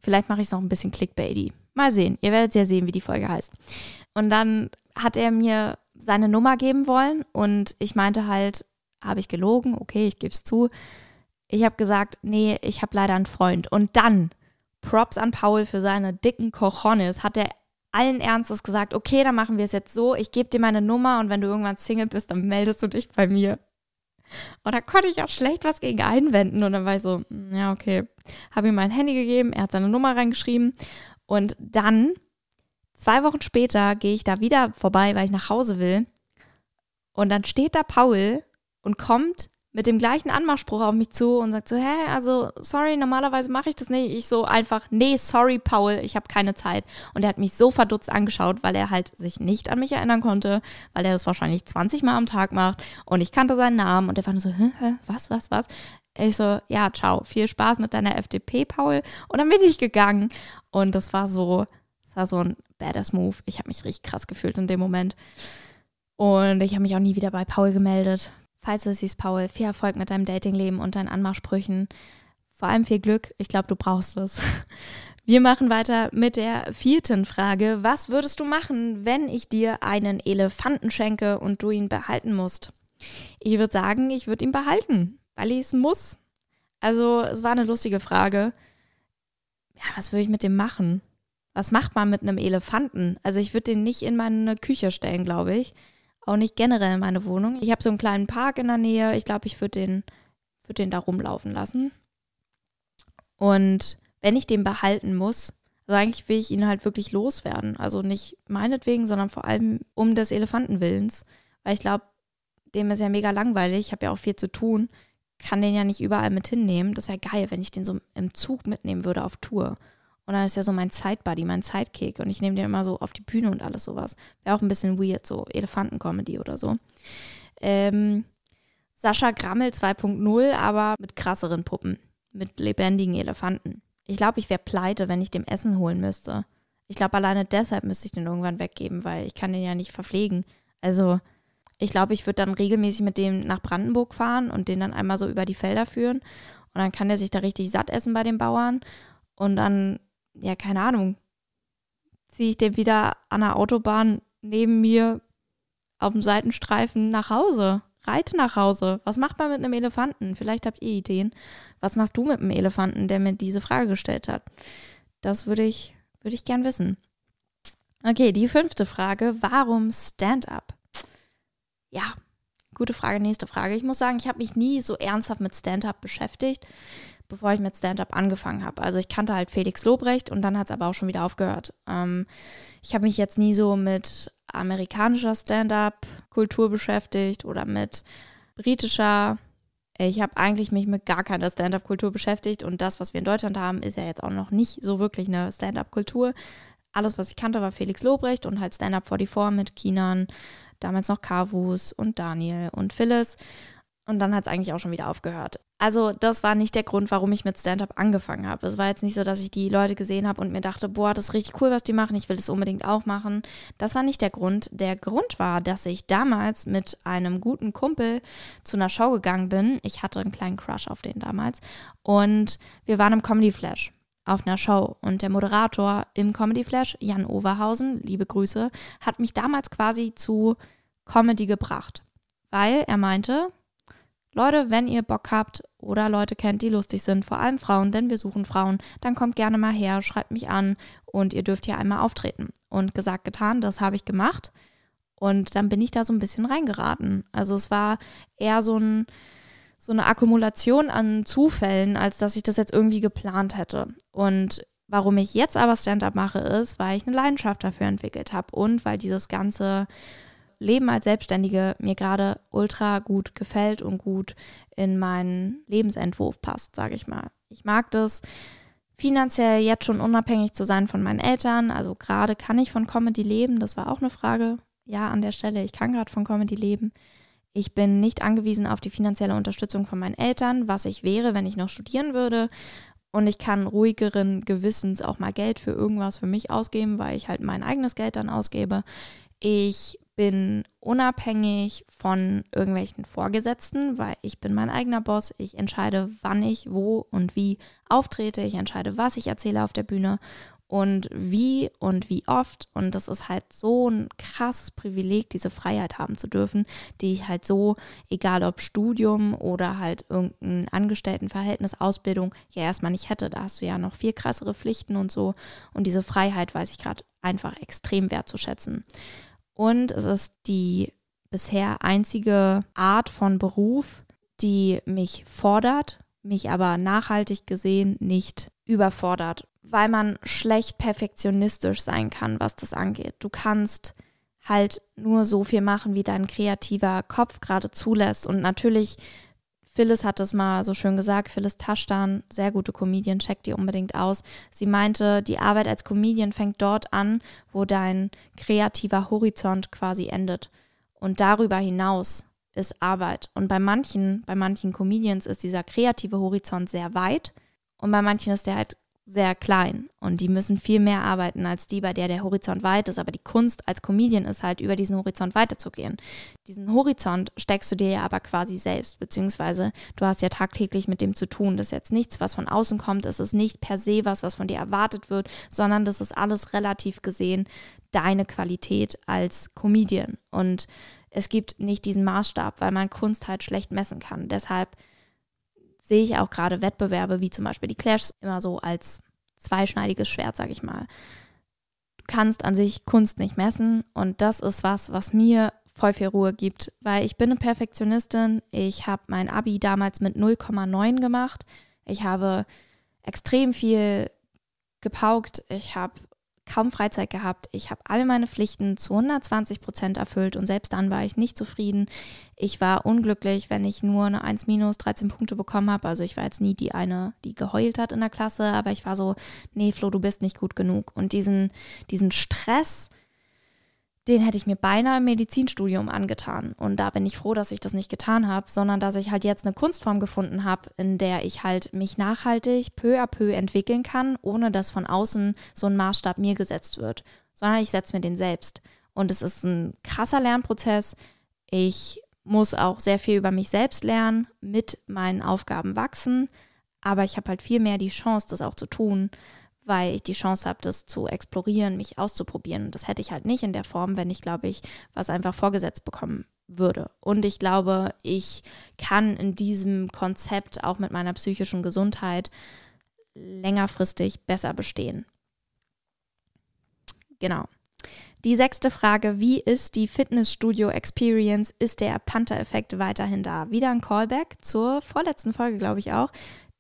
Vielleicht mache ich es noch ein bisschen clickbaity. Mal sehen. Ihr werdet ja sehen, wie die Folge heißt. Und dann hat er mir seine Nummer geben wollen und ich meinte halt, habe ich gelogen? Okay, ich gebe es zu. Ich habe gesagt, nee, ich habe leider einen Freund. Und dann, Props an Paul für seine dicken Cojones, hat er allen Ernstes gesagt, okay, dann machen wir es jetzt so, ich gebe dir meine Nummer und wenn du irgendwann Single bist, dann meldest du dich bei mir. Und da konnte ich auch schlecht was gegen einwenden. Und dann war ich so, hm, ja, okay. Habe ihm mein Handy gegeben, er hat seine Nummer reingeschrieben. Und dann, zwei Wochen später, gehe ich da wieder vorbei, weil ich nach Hause will. Und dann steht da Paul und kommt mit dem gleichen Anmachspruch auf mich zu und sagt so, hä, also sorry, normalerweise mache ich das nicht. Ich so einfach, nee, sorry, Paul, ich habe keine Zeit. Und er hat mich so verdutzt angeschaut, weil er halt sich nicht an mich erinnern konnte, weil er das wahrscheinlich 20 Mal am Tag macht und ich kannte seinen Namen und er war nur so, hä, hä, was, was, was? Ich so, ja, ciao, viel Spaß mit deiner FDP, Paul. Und dann bin ich gegangen und das war so, das war so ein badass Move. Ich habe mich richtig krass gefühlt in dem Moment. Und ich habe mich auch nie wieder bei Paul gemeldet, Falls du es siehst, Paul, viel Erfolg mit deinem Datingleben und deinen Anmachsprüchen. Vor allem viel Glück. Ich glaube, du brauchst es. Wir machen weiter mit der vierten Frage. Was würdest du machen, wenn ich dir einen Elefanten schenke und du ihn behalten musst? Ich würde sagen, ich würde ihn behalten, weil ich es muss. Also, es war eine lustige Frage. Ja, was würde ich mit dem machen? Was macht man mit einem Elefanten? Also, ich würde den nicht in meine Küche stellen, glaube ich. Auch nicht generell in meine Wohnung. Ich habe so einen kleinen Park in der Nähe. Ich glaube, ich würde den, würd den da rumlaufen lassen. Und wenn ich den behalten muss, also eigentlich will ich ihn halt wirklich loswerden. Also nicht meinetwegen, sondern vor allem um des Elefantenwillens. Weil ich glaube, dem ist ja mega langweilig. Ich habe ja auch viel zu tun. Kann den ja nicht überall mit hinnehmen. Das wäre geil, wenn ich den so im Zug mitnehmen würde auf Tour. Und dann ist er so mein Sidebuddy, mein Sidekick. Und ich nehme den immer so auf die Bühne und alles sowas. Wäre auch ein bisschen weird, so Elefanten-Comedy oder so. Ähm, Sascha Grammel 2.0, aber mit krasseren Puppen. Mit lebendigen Elefanten. Ich glaube, ich wäre pleite, wenn ich dem Essen holen müsste. Ich glaube, alleine deshalb müsste ich den irgendwann weggeben, weil ich kann den ja nicht verpflegen. Also, ich glaube, ich würde dann regelmäßig mit dem nach Brandenburg fahren und den dann einmal so über die Felder führen. Und dann kann der sich da richtig satt essen bei den Bauern. Und dann ja, keine Ahnung, ziehe ich den wieder an der Autobahn neben mir auf dem Seitenstreifen nach Hause. Reite nach Hause. Was macht man mit einem Elefanten? Vielleicht habt ihr Ideen. Was machst du mit einem Elefanten, der mir diese Frage gestellt hat? Das würde ich, würde ich gern wissen. Okay, die fünfte Frage. Warum Stand-up? Ja, gute Frage. Nächste Frage. Ich muss sagen, ich habe mich nie so ernsthaft mit Stand-up beschäftigt bevor ich mit Stand-up angefangen habe. Also ich kannte halt Felix Lobrecht und dann hat es aber auch schon wieder aufgehört. Ähm, ich habe mich jetzt nie so mit amerikanischer Stand-up-Kultur beschäftigt oder mit britischer. Ich habe eigentlich mich mit gar keiner Stand-up-Kultur beschäftigt und das, was wir in Deutschland haben, ist ja jetzt auch noch nicht so wirklich eine Stand-up-Kultur. Alles, was ich kannte, war Felix Lobrecht und halt Stand-up 44 mit Kinan, damals noch Kavus und Daniel und Phyllis. Und dann hat es eigentlich auch schon wieder aufgehört. Also das war nicht der Grund, warum ich mit Stand-up angefangen habe. Es war jetzt nicht so, dass ich die Leute gesehen habe und mir dachte, boah, das ist richtig cool, was die machen, ich will das unbedingt auch machen. Das war nicht der Grund. Der Grund war, dass ich damals mit einem guten Kumpel zu einer Show gegangen bin. Ich hatte einen kleinen Crush auf den damals. Und wir waren im Comedy Flash auf einer Show. Und der Moderator im Comedy Flash, Jan Overhausen, liebe Grüße, hat mich damals quasi zu Comedy gebracht. Weil er meinte, Leute, wenn ihr Bock habt oder Leute kennt, die lustig sind, vor allem Frauen, denn wir suchen Frauen, dann kommt gerne mal her, schreibt mich an und ihr dürft hier einmal auftreten. Und gesagt, getan, das habe ich gemacht. Und dann bin ich da so ein bisschen reingeraten. Also es war eher so, ein, so eine Akkumulation an Zufällen, als dass ich das jetzt irgendwie geplant hätte. Und warum ich jetzt aber Stand-up mache, ist, weil ich eine Leidenschaft dafür entwickelt habe und weil dieses ganze Leben als Selbstständige mir gerade ultra gut gefällt und gut in meinen Lebensentwurf passt, sage ich mal. Ich mag das, finanziell jetzt schon unabhängig zu sein von meinen Eltern. Also gerade kann ich von Comedy leben, das war auch eine Frage. Ja, an der Stelle, ich kann gerade von Comedy leben. Ich bin nicht angewiesen auf die finanzielle Unterstützung von meinen Eltern, was ich wäre, wenn ich noch studieren würde. und ich kann ruhigeren Gewissens auch mal Geld für irgendwas für mich ausgeben, weil ich halt mein eigenes Geld dann ausgebe. Ich bin unabhängig von irgendwelchen Vorgesetzten, weil ich bin mein eigener Boss. Ich entscheide, wann ich wo und wie auftrete. Ich entscheide, was ich erzähle auf der Bühne und wie und wie oft. Und das ist halt so ein krasses Privileg, diese Freiheit haben zu dürfen, die ich halt so, egal ob Studium oder halt irgendein Angestelltenverhältnis, Ausbildung, ja erstmal nicht hätte. Da hast du ja noch viel krassere Pflichten und so. Und diese Freiheit weiß ich gerade einfach extrem wertzuschätzen. Und es ist die bisher einzige Art von Beruf, die mich fordert, mich aber nachhaltig gesehen nicht überfordert, weil man schlecht perfektionistisch sein kann, was das angeht. Du kannst halt nur so viel machen, wie dein kreativer Kopf gerade zulässt. Und natürlich Phyllis hat es mal so schön gesagt, Phyllis Taschtan, sehr gute Comedian, checkt die unbedingt aus. Sie meinte, die Arbeit als Comedian fängt dort an, wo dein kreativer Horizont quasi endet. Und darüber hinaus ist Arbeit. Und bei manchen, bei manchen Comedians ist dieser kreative Horizont sehr weit und bei manchen ist der halt sehr klein und die müssen viel mehr arbeiten als die, bei der der Horizont weit ist. Aber die Kunst als Comedian ist halt, über diesen Horizont weiterzugehen. Diesen Horizont steckst du dir ja aber quasi selbst, beziehungsweise du hast ja tagtäglich mit dem zu tun. Das ist jetzt nichts, was von außen kommt. Es ist nicht per se was, was von dir erwartet wird, sondern das ist alles relativ gesehen deine Qualität als Comedian. Und es gibt nicht diesen Maßstab, weil man Kunst halt schlecht messen kann. Deshalb sehe ich auch gerade Wettbewerbe wie zum Beispiel die Clash immer so als zweischneidiges Schwert, sage ich mal. Du kannst an sich Kunst nicht messen und das ist was, was mir voll viel Ruhe gibt, weil ich bin eine Perfektionistin. Ich habe mein Abi damals mit 0,9 gemacht. Ich habe extrem viel gepaukt. Ich habe kaum Freizeit gehabt. Ich habe all meine Pflichten zu 120 Prozent erfüllt und selbst dann war ich nicht zufrieden. Ich war unglücklich, wenn ich nur eine 1 minus 13 Punkte bekommen habe. Also ich war jetzt nie die eine, die geheult hat in der Klasse, aber ich war so, nee, Flo, du bist nicht gut genug. Und diesen, diesen Stress, den hätte ich mir beinahe im Medizinstudium angetan. Und da bin ich froh, dass ich das nicht getan habe, sondern dass ich halt jetzt eine Kunstform gefunden habe, in der ich halt mich nachhaltig peu à peu entwickeln kann, ohne dass von außen so ein Maßstab mir gesetzt wird, sondern ich setze mir den selbst. Und es ist ein krasser Lernprozess. Ich muss auch sehr viel über mich selbst lernen, mit meinen Aufgaben wachsen, aber ich habe halt viel mehr die Chance, das auch zu tun weil ich die Chance habe, das zu explorieren, mich auszuprobieren. Das hätte ich halt nicht in der Form, wenn ich, glaube ich, was einfach vorgesetzt bekommen würde. Und ich glaube, ich kann in diesem Konzept auch mit meiner psychischen Gesundheit längerfristig besser bestehen. Genau. Die sechste Frage, wie ist die Fitnessstudio-Experience? Ist der Panther-Effekt weiterhin da? Wieder ein Callback zur vorletzten Folge, glaube ich auch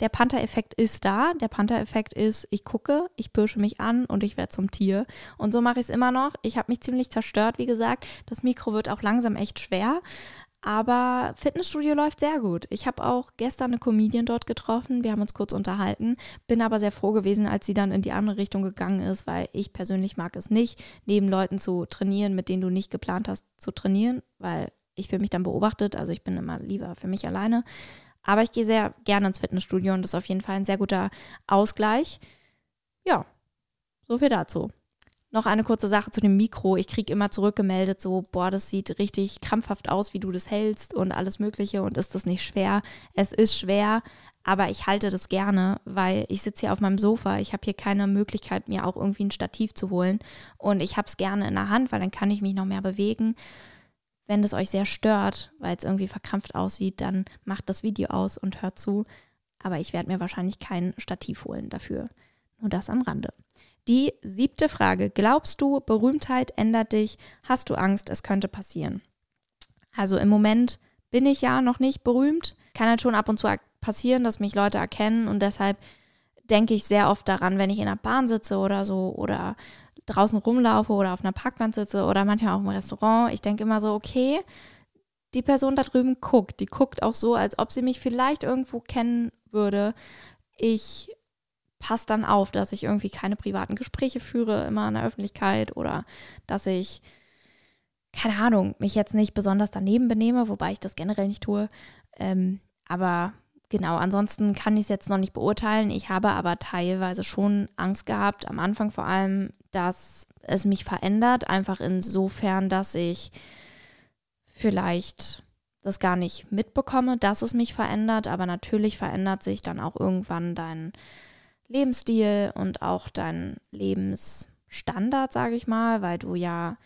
der Panther-Effekt ist da. Der Panther-Effekt ist, ich gucke, ich pirsche mich an und ich werde zum Tier. Und so mache ich es immer noch. Ich habe mich ziemlich zerstört, wie gesagt. Das Mikro wird auch langsam echt schwer. Aber Fitnessstudio läuft sehr gut. Ich habe auch gestern eine Comedian dort getroffen. Wir haben uns kurz unterhalten. Bin aber sehr froh gewesen, als sie dann in die andere Richtung gegangen ist, weil ich persönlich mag es nicht, neben Leuten zu trainieren, mit denen du nicht geplant hast zu trainieren, weil ich fühle mich dann beobachtet. Also ich bin immer lieber für mich alleine. Aber ich gehe sehr gerne ins Fitnessstudio und das ist auf jeden Fall ein sehr guter Ausgleich. Ja, so viel dazu. Noch eine kurze Sache zu dem Mikro. Ich kriege immer zurückgemeldet, so, boah, das sieht richtig krampfhaft aus, wie du das hältst und alles Mögliche. Und ist das nicht schwer? Es ist schwer, aber ich halte das gerne, weil ich sitze hier auf meinem Sofa. Ich habe hier keine Möglichkeit, mir auch irgendwie ein Stativ zu holen. Und ich habe es gerne in der Hand, weil dann kann ich mich noch mehr bewegen. Wenn das euch sehr stört, weil es irgendwie verkrampft aussieht, dann macht das Video aus und hört zu. Aber ich werde mir wahrscheinlich kein Stativ holen dafür. Nur das am Rande. Die siebte Frage. Glaubst du, Berühmtheit ändert dich? Hast du Angst, es könnte passieren? Also im Moment bin ich ja noch nicht berühmt. Kann halt schon ab und zu passieren, dass mich Leute erkennen und deshalb denke ich sehr oft daran, wenn ich in der Bahn sitze oder so oder draußen rumlaufe oder auf einer Parkbank sitze oder manchmal auch im Restaurant, ich denke immer so, okay, die Person da drüben guckt. Die guckt auch so, als ob sie mich vielleicht irgendwo kennen würde. Ich passe dann auf, dass ich irgendwie keine privaten Gespräche führe, immer in der Öffentlichkeit oder dass ich, keine Ahnung, mich jetzt nicht besonders daneben benehme, wobei ich das generell nicht tue. Ähm, aber genau, ansonsten kann ich es jetzt noch nicht beurteilen. Ich habe aber teilweise schon Angst gehabt, am Anfang vor allem, dass es mich verändert. Einfach insofern, dass ich vielleicht das gar nicht mitbekomme, dass es mich verändert. Aber natürlich verändert sich dann auch irgendwann dein Lebensstil und auch dein Lebensstandard, sage ich mal, weil du ja,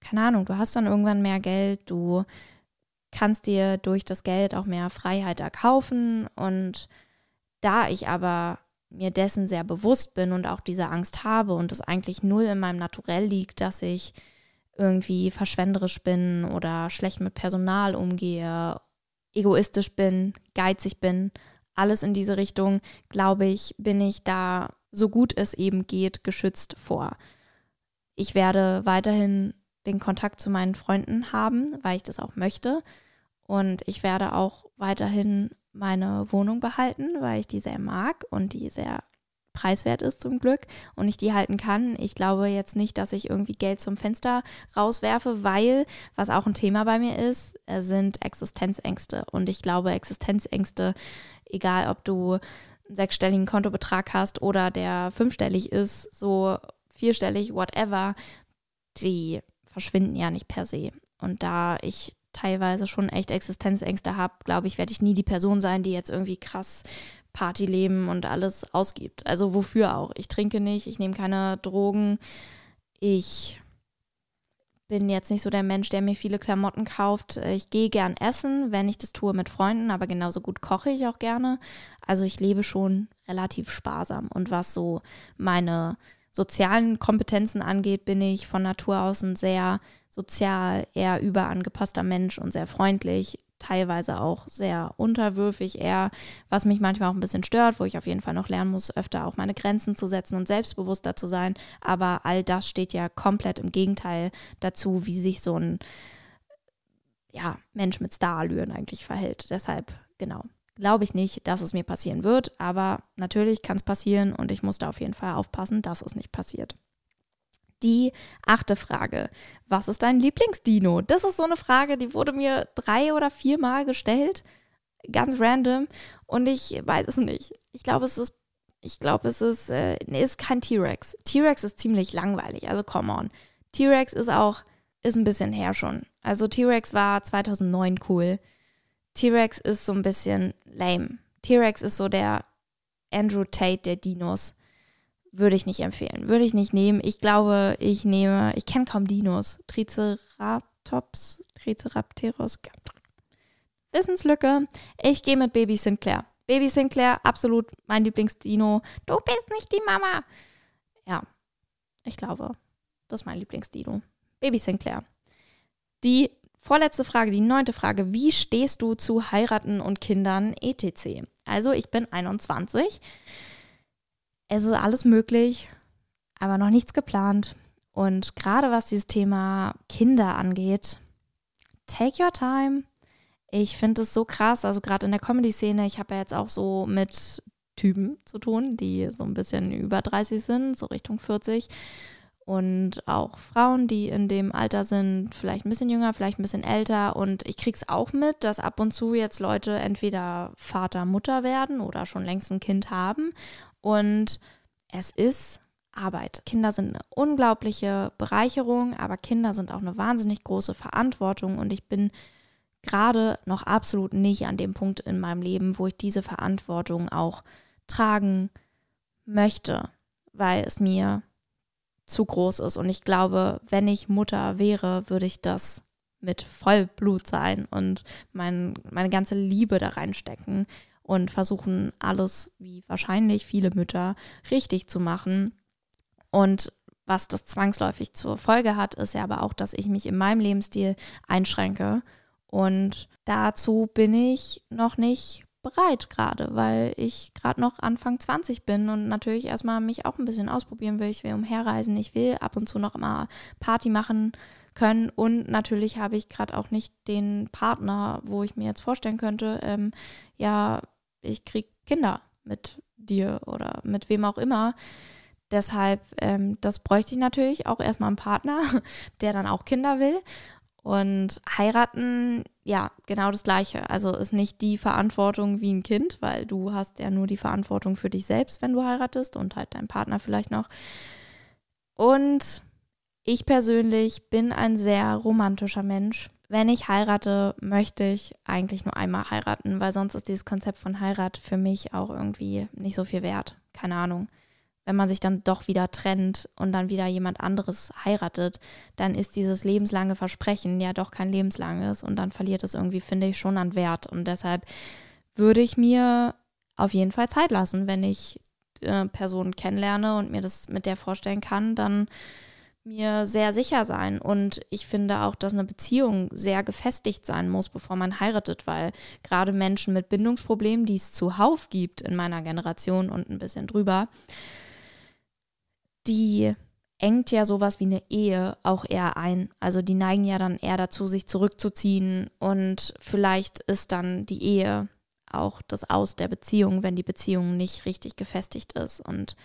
keine Ahnung, du hast dann irgendwann mehr Geld, du kannst dir durch das Geld auch mehr Freiheit erkaufen. Und da ich aber mir dessen sehr bewusst bin und auch diese Angst habe und es eigentlich null in meinem Naturell liegt, dass ich irgendwie verschwenderisch bin oder schlecht mit Personal umgehe, egoistisch bin, geizig bin, alles in diese Richtung, glaube ich, bin ich da so gut es eben geht geschützt vor. Ich werde weiterhin den Kontakt zu meinen Freunden haben, weil ich das auch möchte. Und ich werde auch weiterhin meine Wohnung behalten, weil ich die sehr mag und die sehr preiswert ist zum Glück und ich die halten kann. Ich glaube jetzt nicht, dass ich irgendwie Geld zum Fenster rauswerfe, weil, was auch ein Thema bei mir ist, sind Existenzängste. Und ich glaube, Existenzängste, egal ob du einen sechsstelligen Kontobetrag hast oder der fünfstellig ist, so vierstellig, whatever, die verschwinden ja nicht per se. Und da ich teilweise schon echt Existenzängste habe, glaube ich, werde ich nie die Person sein, die jetzt irgendwie krass Partyleben und alles ausgibt. Also wofür auch? Ich trinke nicht, ich nehme keine Drogen. Ich bin jetzt nicht so der Mensch, der mir viele Klamotten kauft. Ich gehe gern essen, wenn ich das tue mit Freunden, aber genauso gut koche ich auch gerne. Also ich lebe schon relativ sparsam. Und was so meine sozialen Kompetenzen angeht, bin ich von Natur aus ein sehr sozial, eher überangepasster Mensch und sehr freundlich, teilweise auch sehr unterwürfig, eher, was mich manchmal auch ein bisschen stört, wo ich auf jeden Fall noch lernen muss, öfter auch meine Grenzen zu setzen und selbstbewusster zu sein. Aber all das steht ja komplett im Gegenteil dazu, wie sich so ein ja, Mensch mit Starallüren eigentlich verhält. Deshalb, genau, glaube ich nicht, dass es mir passieren wird, aber natürlich kann es passieren und ich muss da auf jeden Fall aufpassen, dass es nicht passiert. Die achte Frage. Was ist dein Lieblingsdino? Das ist so eine Frage, die wurde mir drei oder viermal gestellt. Ganz random. Und ich weiß es nicht. Ich glaube, es ist, ich glaube, es ist, äh, nee, ist kein T-Rex. T-Rex ist ziemlich langweilig. Also, come on. T-Rex ist auch, ist ein bisschen her schon. Also, T-Rex war 2009 cool. T-Rex ist so ein bisschen lame. T-Rex ist so der Andrew Tate der Dinos. Würde ich nicht empfehlen. Würde ich nicht nehmen. Ich glaube, ich nehme, ich kenne kaum Dinos. Triceratops, Tricerapteros. Wissenslücke. Ich gehe mit Baby Sinclair. Baby Sinclair, absolut mein Lieblingsdino. Du bist nicht die Mama. Ja, ich glaube, das ist mein Lieblingsdino. Baby Sinclair. Die vorletzte Frage, die neunte Frage. Wie stehst du zu heiraten und Kindern etc.? Also, ich bin 21 es ist alles möglich, aber noch nichts geplant. Und gerade was dieses Thema Kinder angeht, take your time. Ich finde es so krass, also gerade in der Comedy-Szene, ich habe ja jetzt auch so mit Typen zu tun, die so ein bisschen über 30 sind, so Richtung 40. Und auch Frauen, die in dem Alter sind, vielleicht ein bisschen jünger, vielleicht ein bisschen älter. Und ich kriege es auch mit, dass ab und zu jetzt Leute entweder Vater, Mutter werden oder schon längst ein Kind haben und es ist Arbeit. Kinder sind eine unglaubliche Bereicherung, aber Kinder sind auch eine wahnsinnig große Verantwortung und ich bin gerade noch absolut nicht an dem Punkt in meinem Leben, wo ich diese Verantwortung auch tragen möchte, weil es mir zu groß ist. Und ich glaube, wenn ich Mutter wäre, würde ich das mit Vollblut sein und mein, meine ganze Liebe da reinstecken und versuchen alles, wie wahrscheinlich viele Mütter, richtig zu machen. Und was das zwangsläufig zur Folge hat, ist ja aber auch, dass ich mich in meinem Lebensstil einschränke. Und dazu bin ich noch nicht bereit gerade, weil ich gerade noch Anfang 20 bin und natürlich erstmal mich auch ein bisschen ausprobieren will. Ich will umherreisen, ich will ab und zu noch mal Party machen können und natürlich habe ich gerade auch nicht den Partner, wo ich mir jetzt vorstellen könnte, ähm, ja, ich kriege Kinder mit dir oder mit wem auch immer. Deshalb, ähm, das bräuchte ich natürlich auch erstmal einen Partner, der dann auch Kinder will. Und heiraten, ja, genau das Gleiche. Also ist nicht die Verantwortung wie ein Kind, weil du hast ja nur die Verantwortung für dich selbst, wenn du heiratest und halt dein Partner vielleicht noch. Und ich persönlich bin ein sehr romantischer Mensch. Wenn ich heirate, möchte ich eigentlich nur einmal heiraten, weil sonst ist dieses Konzept von Heirat für mich auch irgendwie nicht so viel wert. Keine Ahnung wenn man sich dann doch wieder trennt und dann wieder jemand anderes heiratet, dann ist dieses lebenslange Versprechen ja doch kein lebenslanges und dann verliert es irgendwie, finde ich, schon an Wert. Und deshalb würde ich mir auf jeden Fall Zeit lassen, wenn ich äh, Personen kennenlerne und mir das mit der vorstellen kann, dann mir sehr sicher sein. Und ich finde auch, dass eine Beziehung sehr gefestigt sein muss, bevor man heiratet, weil gerade Menschen mit Bindungsproblemen, die es zuhauf gibt in meiner Generation und ein bisschen drüber, die engt ja sowas wie eine Ehe auch eher ein. Also die neigen ja dann eher dazu, sich zurückzuziehen und vielleicht ist dann die Ehe auch das Aus der Beziehung, wenn die Beziehung nicht richtig gefestigt ist. Und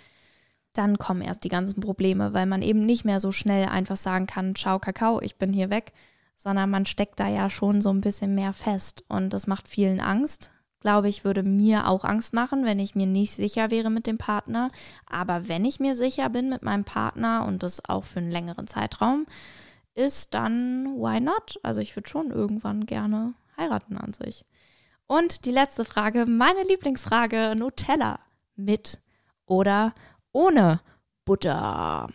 dann kommen erst die ganzen Probleme, weil man eben nicht mehr so schnell einfach sagen kann, ciao Kakao, ich bin hier weg, sondern man steckt da ja schon so ein bisschen mehr fest und das macht vielen Angst, glaube ich, würde mir auch Angst machen, wenn ich mir nicht sicher wäre mit dem Partner. Aber wenn ich mir sicher bin mit meinem Partner und das auch für einen längeren Zeitraum ist, dann why not? Also ich würde schon irgendwann gerne heiraten an sich. Und die letzte Frage, meine Lieblingsfrage, Nutella mit oder ohne Butter.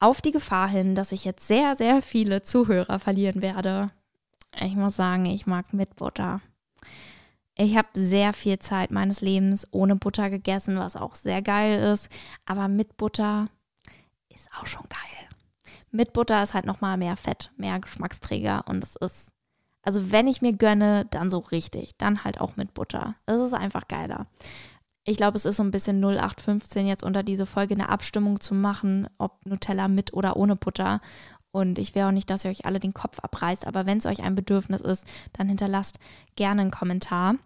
Auf die Gefahr hin, dass ich jetzt sehr, sehr viele Zuhörer verlieren werde. Ich muss sagen, ich mag mit Butter. Ich habe sehr viel Zeit meines Lebens ohne Butter gegessen, was auch sehr geil ist. Aber mit Butter ist auch schon geil. Mit Butter ist halt nochmal mehr Fett, mehr Geschmacksträger und es ist, also wenn ich mir gönne, dann so richtig. Dann halt auch mit Butter. Das ist einfach geiler. Ich glaube, es ist so ein bisschen 0815 jetzt unter diese Folge eine Abstimmung zu machen, ob Nutella mit oder ohne Butter. Und ich will auch nicht, dass ihr euch alle den Kopf abreißt, aber wenn es euch ein Bedürfnis ist, dann hinterlasst gerne einen Kommentar.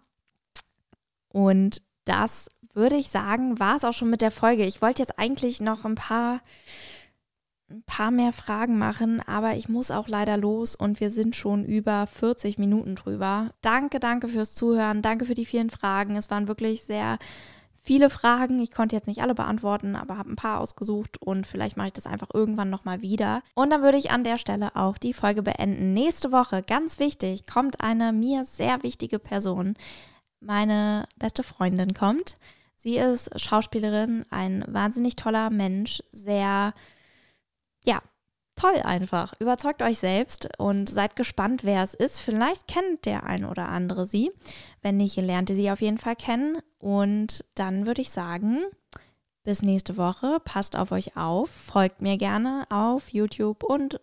Und das würde ich sagen, war es auch schon mit der Folge. Ich wollte jetzt eigentlich noch ein paar, ein paar mehr Fragen machen, aber ich muss auch leider los und wir sind schon über 40 Minuten drüber. Danke, danke fürs Zuhören, danke für die vielen Fragen. Es waren wirklich sehr viele Fragen. Ich konnte jetzt nicht alle beantworten, aber habe ein paar ausgesucht und vielleicht mache ich das einfach irgendwann nochmal wieder. Und dann würde ich an der Stelle auch die Folge beenden. Nächste Woche, ganz wichtig, kommt eine mir sehr wichtige Person. Meine beste Freundin kommt. Sie ist Schauspielerin, ein wahnsinnig toller Mensch, sehr, ja, toll einfach. Überzeugt euch selbst und seid gespannt, wer es ist. Vielleicht kennt der ein oder andere sie. Wenn nicht, lernt ihr sie auf jeden Fall kennen. Und dann würde ich sagen, bis nächste Woche. Passt auf euch auf. Folgt mir gerne auf YouTube und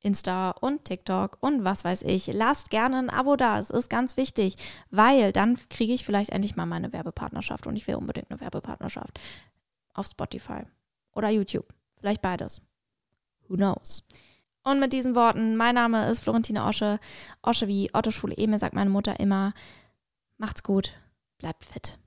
Insta und TikTok und was weiß ich. Lasst gerne ein Abo da. Es ist ganz wichtig, weil dann kriege ich vielleicht endlich mal meine Werbepartnerschaft und ich will unbedingt eine Werbepartnerschaft auf Spotify oder YouTube. Vielleicht beides. Who knows? Und mit diesen Worten, mein Name ist Florentine Osche. Osche wie Otto Schule Emil, sagt meine Mutter immer. Macht's gut, bleibt fit.